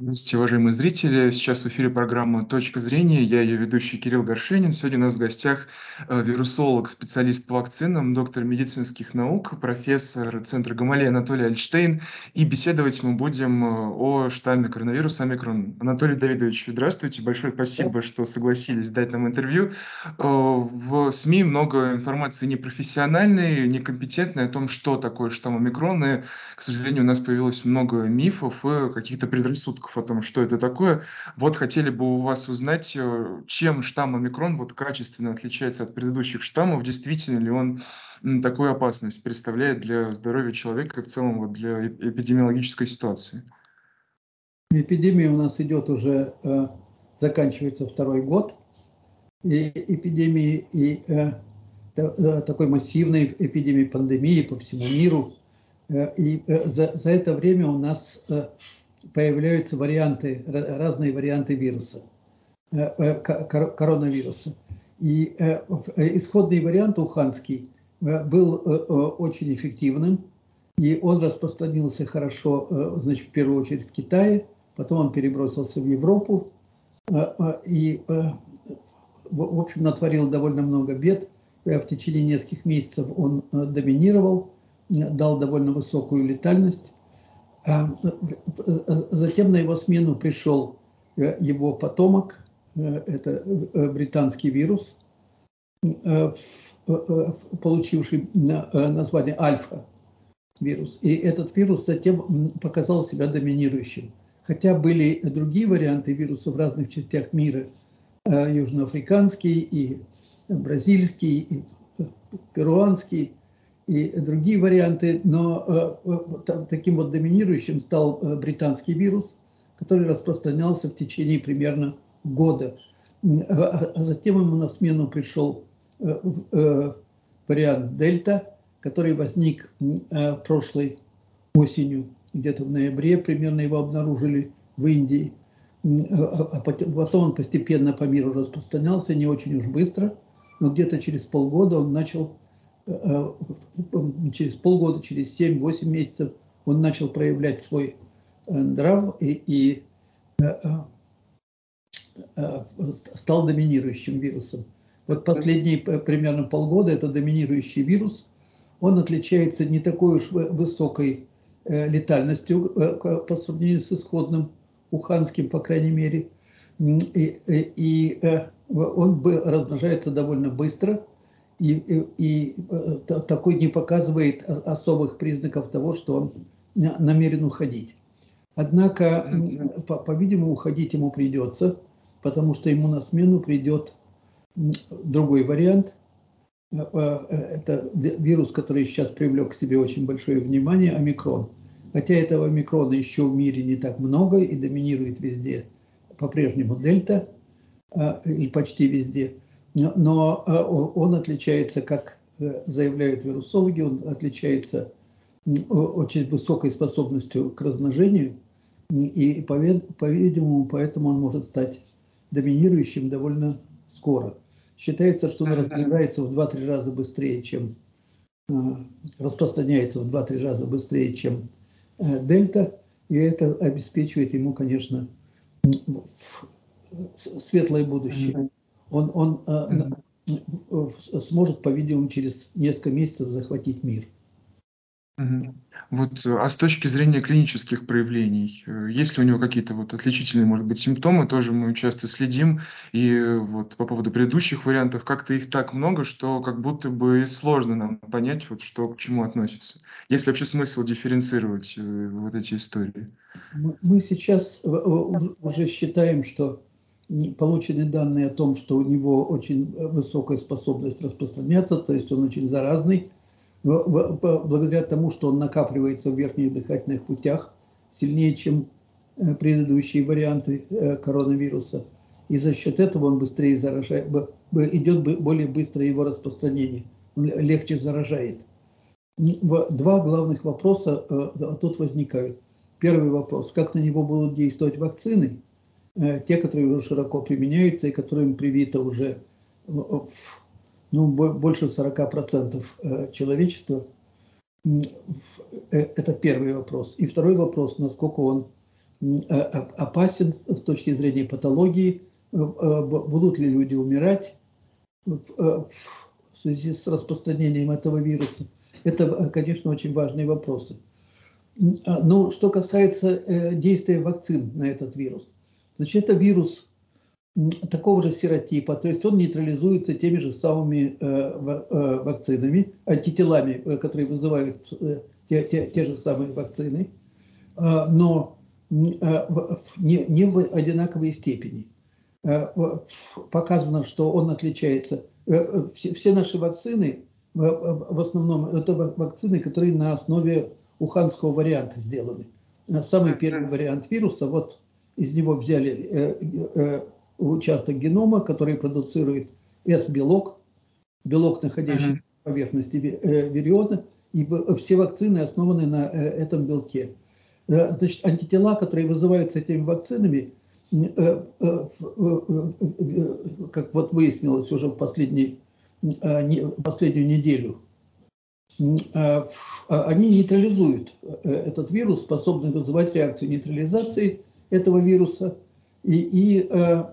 Здравствуйте, уважаемые зрители. Сейчас в эфире программа «Точка зрения». Я ее ведущий Кирилл Горшенин. Сегодня у нас в гостях э, вирусолог, специалист по вакцинам, доктор медицинских наук, профессор Центра Гамалея Анатолий Альштейн. И беседовать мы будем э, о штамме коронавируса омикрон. Анатолий Давидович, здравствуйте. Большое спасибо, что согласились дать нам интервью. Э, в СМИ много информации непрофессиональной, некомпетентной о том, что такое штамм омикрон. И, к сожалению, у нас появилось много мифов и каких-то предрассудков о том, что это такое. Вот хотели бы у вас узнать, э, чем штамм омикрон вот качественно отличается от предыдущих штаммов, действительно ли он такую опасность представляет для здоровья человека и в целом вот для эпидемиологической ситуации. Эпидемия у нас идет уже, э, заканчивается второй год, и эпидемии, и э, такой массивной эпидемии, пандемии по всему миру. И за, за это время у нас появляются варианты, разные варианты вируса, э, э, коронавируса. И э, исходный вариант уханский был очень эффективным, и он распространился хорошо, значит, в первую очередь в Китае, потом он перебросился в Европу, и, в общем, натворил довольно много бед. В течение нескольких месяцев он доминировал, дал довольно высокую летальность. А, затем на его смену пришел э, его потомок, э, это э, британский вирус, получивший название альфа вирус. И этот вирус затем показал себя доминирующим. Хотя были другие варианты вируса в разных частях мира, южноафриканский и бразильский, и перуанский – и другие варианты, но э, э, таким вот доминирующим стал э, британский вирус, который распространялся в течение примерно года. А затем ему на смену пришел вариант Дельта, который возник прошлой осенью, где-то в ноябре примерно его обнаружили в Индии. А потом он постепенно по миру распространялся, не очень уж быстро, но где-то через полгода он начал через полгода, через 7-8 месяцев он начал проявлять свой э, нрав и, и э, стал доминирующим вирусом. Вот последние примерно полгода это доминирующий вирус. Он отличается не такой уж высокой летальностью по сравнению с исходным уханским, по крайней мере. И, и, и он размножается довольно быстро – и, и, и э, такой не показывает особых признаков того, что он намерен уходить. Однако, по-видимому, уходить ему придется, потому что ему на смену придет другой вариант. Э, э, это вирус, который сейчас привлек к себе очень большое внимание, омикрон. Хотя этого омикрона еще в мире не так много и доминирует везде по-прежнему дельта, или почти везде – но э, он отличается, как э, заявляют вирусологи, он отличается очень высокой способностью к размножению, и, по-видимому, поэтому он может стать доминирующим довольно скоро. Считается, что он размножается в 2-3 раза быстрее, чем э, распространяется в 2-3 раза быстрее, чем дельта, и это обеспечивает ему, конечно, светлое будущее он, он э, сможет, по-видимому, через несколько месяцев захватить мир. Вот, а с точки зрения клинических проявлений, есть ли у него какие-то вот отличительные, может быть, симптомы, тоже мы часто следим, и вот по поводу предыдущих вариантов, как-то их так много, что как будто бы сложно нам понять, вот что к чему относится. Есть ли вообще смысл дифференцировать вот эти истории? Мы сейчас уже считаем, что получены данные о том, что у него очень высокая способность распространяться, то есть он очень заразный, благодаря тому, что он накапливается в верхних дыхательных путях сильнее, чем э, предыдущие варианты э, коронавируса. И за счет этого он быстрее заражает, идет более быстрое его распространение, он легче заражает. Два главных вопроса э, тут возникают. Первый вопрос, как на него будут действовать вакцины – Э, те, которые уже широко применяются и которым привито уже ну, больше 40% э, человечества. Э, это первый вопрос. И второй вопрос, насколько он опасен с точки зрения патологии, будут ли люди умирать в связи с распространением этого вируса. Это, конечно, очень важные вопросы. Ну, что касается действия вакцин на этот вирус. Значит, это вирус такого же серотипа, то есть он нейтрализуется теми же самыми вакцинами, антителами, которые вызывают те, те, те же самые вакцины, но не, не в одинаковой степени. Показано, что он отличается. Все, все наши вакцины, в основном, это вакцины, которые на основе уханского варианта сделаны. Самый первый вариант вируса, вот из него взяли участок генома, который продуцирует S-белок, белок, находящийся uh-huh. на поверхности вириона, и все вакцины основаны на этом белке. Значит, антитела, которые вызываются этими вакцинами, как вот выяснилось уже в последний, последнюю неделю, они нейтрализуют этот вирус, способны вызывать реакцию нейтрализации этого вируса – и, и э,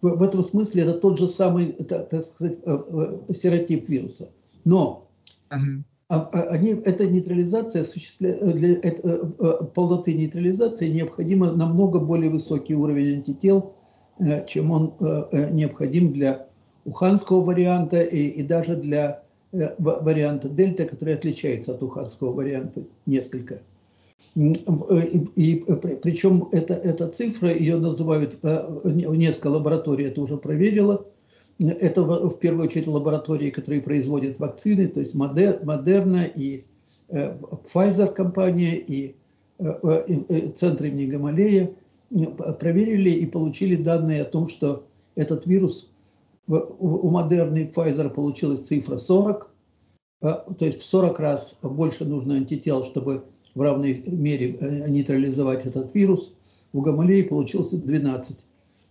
в этом смысле это тот же самый, так, так сказать, э, э, серотип вируса. Но uh-huh. они, эта нейтрализация для это, полноты нейтрализации необходимо намного более высокий уровень антител, чем он необходим для уханского варианта и, и даже для варианта дельта, который отличается от уханского варианта несколько. Э, и, и причем это, эта цифра, ее называют, э, несколько лабораторий это уже проверила, это в, в первую очередь лаборатории, которые производят вакцины, то есть Модерна и э, Pfizer компания и Центр имени Гамалея проверили и получили данные о том, что этот вирус у Модерны и Pfizer получилась цифра 40, то есть в 40 раз больше нужно антител, чтобы в равной мере э, нейтрализовать этот вирус. У Гамалеи получился 12.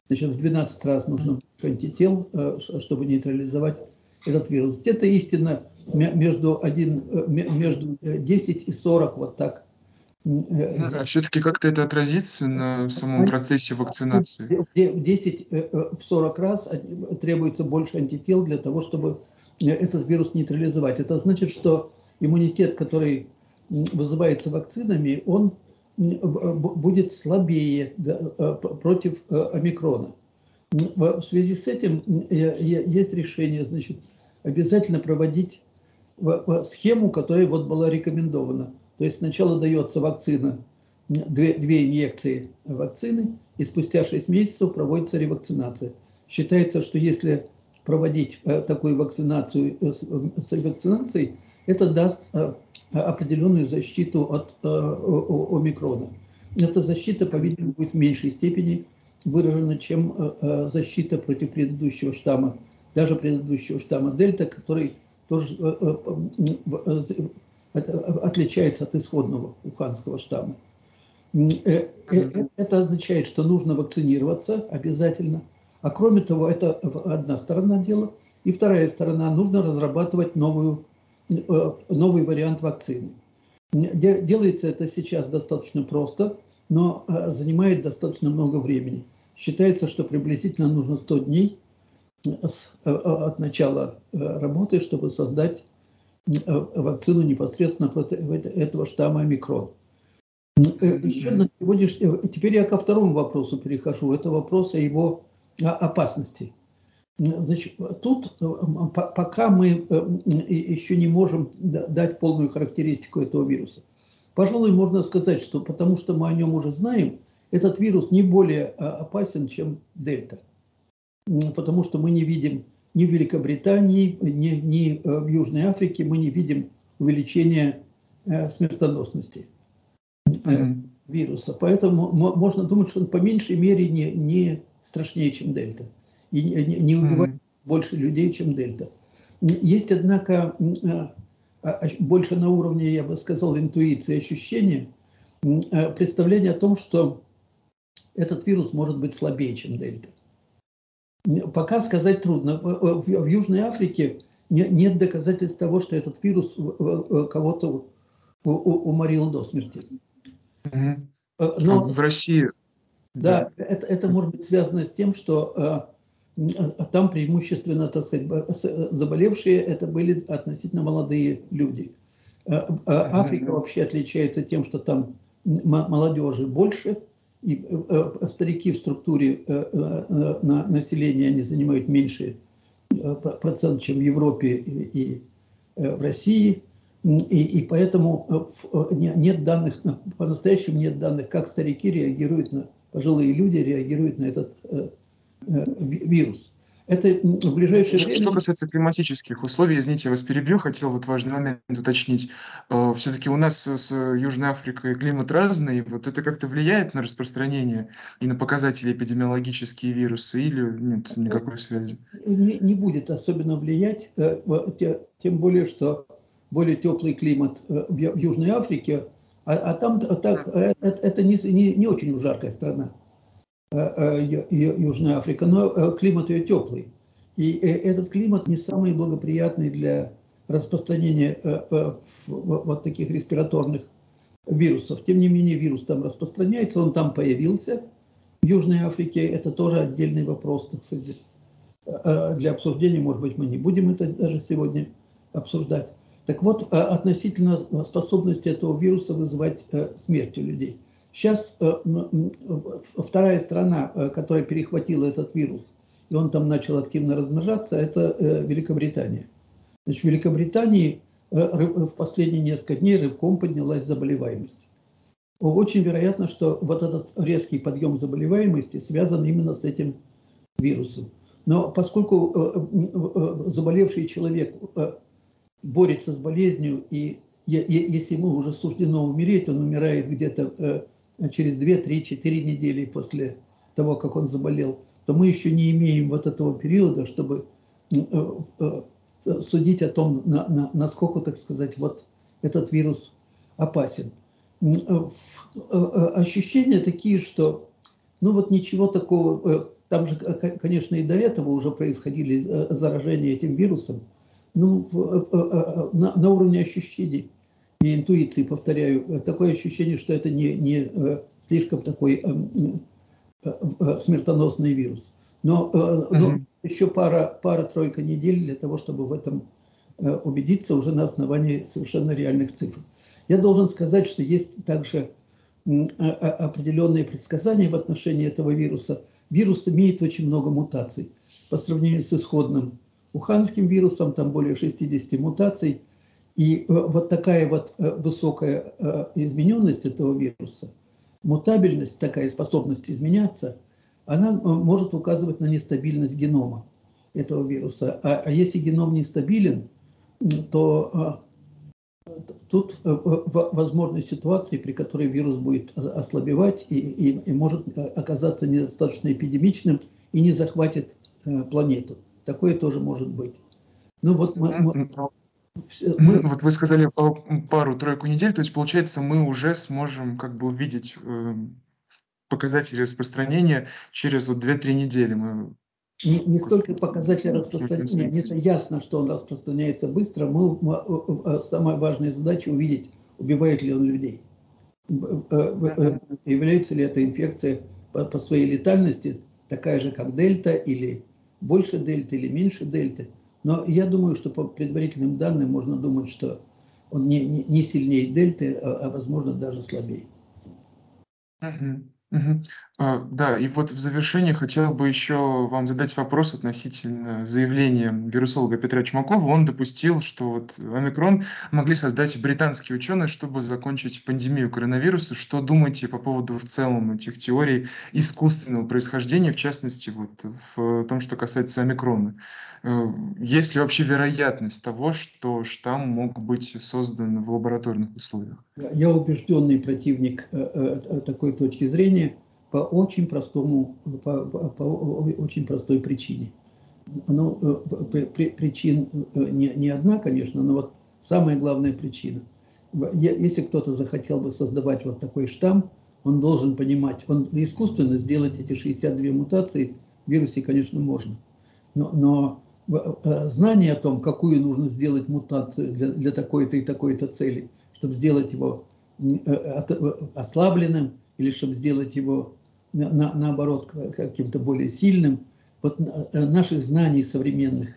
Значит, в 12 раз нужно антител, э, чтобы нейтрализовать этот вирус. Это истина между, один, э, между 10 и 40, вот так. А все-таки как-то это отразится на самом процессе вакцинации? 10 в 40 раз требуется больше антител для того, чтобы этот вирус нейтрализовать. Это значит, что иммунитет, который вызывается вакцинами, он будет слабее э, против э, омикрона. В связи с этим есть решение, значит, обязательно проводить схему, которая вот была рекомендована. То есть сначала дается вакцина, две, две инъекции вакцины, и спустя 6 месяцев проводится ревакцинация. Считается, что если проводить э, такую вакцинацию с вакцинацией, это даст определенную защиту от э, омикрона. Эта защита, по-видимому, будет в меньшей степени выражена, чем э, э, защита против предыдущего штамма, даже предыдущего штамма дельта, который тоже отличается от исходного уханского штамма. Это означает, что нужно вакцинироваться обязательно. А кроме того, это одна сторона дела. И вторая сторона, нужно разрабатывать новую Э, новый вариант вакцины. Делается это сейчас достаточно просто, но э, занимает достаточно много времени. Считается, что приблизительно нужно 100 дней э, от начала работы, чтобы создать вакцину непосредственно против этого штамма омикрон. Еще на сегодняшний... Теперь я ко второму вопросу перехожу. Это вопрос о его опасности. Значит, тут э, пока мы э, еще не можем дать полную характеристику этого вируса. Пожалуй, можно сказать, что потому что мы о нем уже знаем, этот вирус не более э, опасен, чем дельта. Потому что мы не видим ни в Великобритании, ни, ни в Южной Африке, мы не видим увеличения смертоносности вируса. Поэтому можно думать, что он по меньшей мере не, не страшнее, чем дельта и не убивает mm-hmm. больше людей, чем дельта. Есть, однако, а, а, больше на уровне, я бы сказал, интуиции, ощущения, а, представление о том, что этот вирус может быть слабее, чем дельта. Пока сказать трудно. В Южной Африке нет доказательств того, что этот вирус кого-то уморил до смерти. Но в России... Да, да. Это, это может быть связано с тем, что там преимущественно, так сказать, заболевшие это были относительно молодые люди. Африка вообще отличается тем, что там молодежи больше, и старики в структуре населения они занимают меньше процент, чем в Европе и в России. И, и поэтому нет данных, по-настоящему нет данных, как старики реагируют на, пожилые люди реагируют на этот Э, вирус. Это в ближайшее время... Что касается климатических условий, извините, я вас перебью, хотел вот важный момент уточнить. Э, Все-таки у нас с Южной Африкой климат разный, вот это как-то влияет на распространение и на показатели эпидемиологические вирусы или нет никакой связи? Не, не будет особенно влиять, э, тем более, что более теплый климат в Южной Африке, а, а там так, это не, не, не очень жаркая страна. Э, э, Южная Африка, но э, климат ее теплый. И этот климат не самый благоприятный для распространения вот таких респираторных вирусов. Тем не менее, вирус там распространяется, он там появился. В Южной Африке это тоже отдельный вопрос, так сказать, для обсуждения. Может быть, мы не будем это даже сегодня обсуждать. Так вот, относительно способности этого вируса вызывать смерть у людей. Сейчас э, вторая страна, э, которая перехватила этот вирус, и он там начал активно размножаться, это э, Великобритания. Значит, в Великобритании в последние несколько дней рывком поднялась заболеваемость. Очень вероятно, что вот этот резкий подъем заболеваемости связан именно с этим вирусом. Но поскольку заболевший человек борется с болезнью, и если ему уже суждено умереть, он умирает где-то через 2, 3, 4 недели после того, как он заболел, то мы еще не имеем вот этого периода, чтобы э, э, судить о том, на, на, насколько, так сказать, вот этот вирус опасен. Э, ощущения такие, что ну вот ничего такого, там же, конечно, и до этого уже происходили заражения этим вирусом, ну, на, на уровне ощущений и интуиции, повторяю, такое ощущение, что это не, не э, слишком такой э, э, смертоносный вирус. Но, но еще пара, пара-тройка недель для того, чтобы в этом убедиться уже на основании совершенно реальных цифр. Я должен сказать, что есть также определенные предсказания в отношении этого вируса. Вирус имеет очень много мутаций. По сравнению с исходным уханским вирусом, там более 60 мутаций – и э, вот такая вот э, высокая э, измененность этого вируса, мутабельность, такая способность изменяться, она может указывать на нестабильность генома этого вируса. А, а если геном нестабилен, то тут возможны ситуации, при которой вирус будет ослабевать и, и, и может оказаться недостаточно эпидемичным и не захватит планету. Такое тоже может быть. Ну вот мы, мы, мы... Вот вы сказали пару-тройку недель, то есть получается мы уже сможем как бы увидеть э, показатели распространения через вот 2-3 недели. Мы... Не, не столько показатели распространения, это ясно, что он распространяется быстро. Мы, мы, э, самая важная задача увидеть, убивает ли он людей. Э, является ли эта инфекция по, по своей летальности такая же, как дельта, или больше дельты, или меньше дельты. Но я думаю, что по предварительным данным можно думать, что он не, не, не сильнее дельты, а, а возможно даже слабее. Uh-huh. Мгм. А, да, и вот в завершение хотел бы еще вам задать вопрос относительно заявления вирусолога Петра Чумакова. Он допустил, что вот омикрон могли создать британские ученые, чтобы закончить пандемию коронавируса. Что думаете по поводу в целом этих теорий искусственного происхождения, в частности, вот в том, что касается омикрона? Э, есть ли вообще вероятность того, что штамм мог быть создан в лабораторных условиях? Я убежденный противник э, э, такой точки зрения по очень простому, по, по, по очень простой причине. Ну, причин не, не одна, конечно, но вот самая главная причина. Если кто-то захотел бы создавать вот такой штамм, он должен понимать, он искусственно сделать эти 62 мутации в вирусе, конечно, можно. Но, но Э, знание о том, какую нужно сделать мутацию для, для такой-то и такой-то цели, чтобы сделать его э, э, ослабленным или чтобы сделать его на, на, наоборот каким-то более сильным. Вот наших знаний современных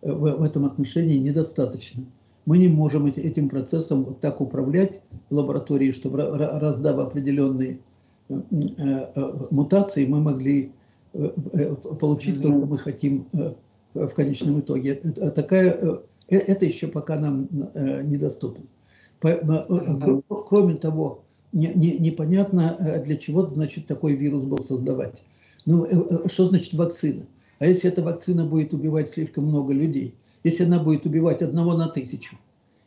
в, в этом отношении недостаточно. Мы не можем этим процессом вот так управлять в лаборатории, чтобы раздав определенные э, э, мутации, мы могли э, получить то, что мы хотим в конечном итоге. Такая, это еще пока нам недоступно. Кроме того, непонятно, для чего значит, такой вирус был создавать. Ну, что значит вакцина? А если эта вакцина будет убивать слишком много людей? Если она будет убивать одного на тысячу?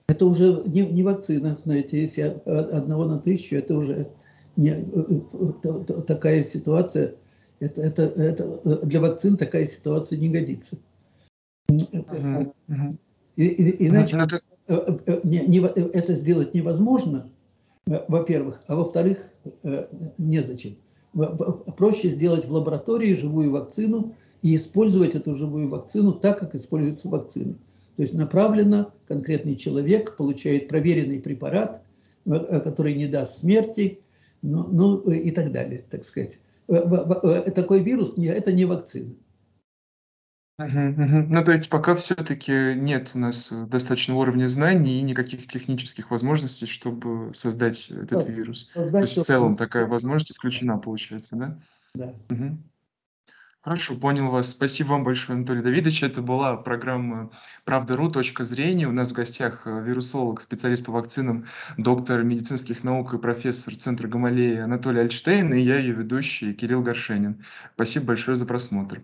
Это уже не, не вакцина, знаете, если одного на тысячу, это уже не, такая ситуация, это, это, это, для вакцин такая ситуация не годится. И, и, иначе uh-huh. не, не, это сделать невозможно, во-первых, а во-вторых, незачем. Проще сделать в лаборатории живую вакцину и использовать эту живую вакцину так, как используются вакцины. То есть направленно конкретный человек получает проверенный препарат, э, который не даст смерти, ну, ну и так далее, так сказать. Такой вирус – это не вакцина. Мгм, мгм. Ну, то есть пока все-таки нет у нас э, достаточного уровня знаний и никаких технических возможностей, чтобы создать этот Да, вирус. То создать есть в целом такая возможность исключена, получается, да? Да. Мгм. Хорошо, понял вас. Спасибо вам большое, Анатолий Давидович. Это была программа «Правда.ру. Точка зрения». У нас в гостях э, вирусолог, специалист по вакцинам, доктор медицинских наук и профессор Центра Гамалеи Анатолий Альштейн, и я ее ведущий Кирилл Горшенин. Спасибо большое за просмотр.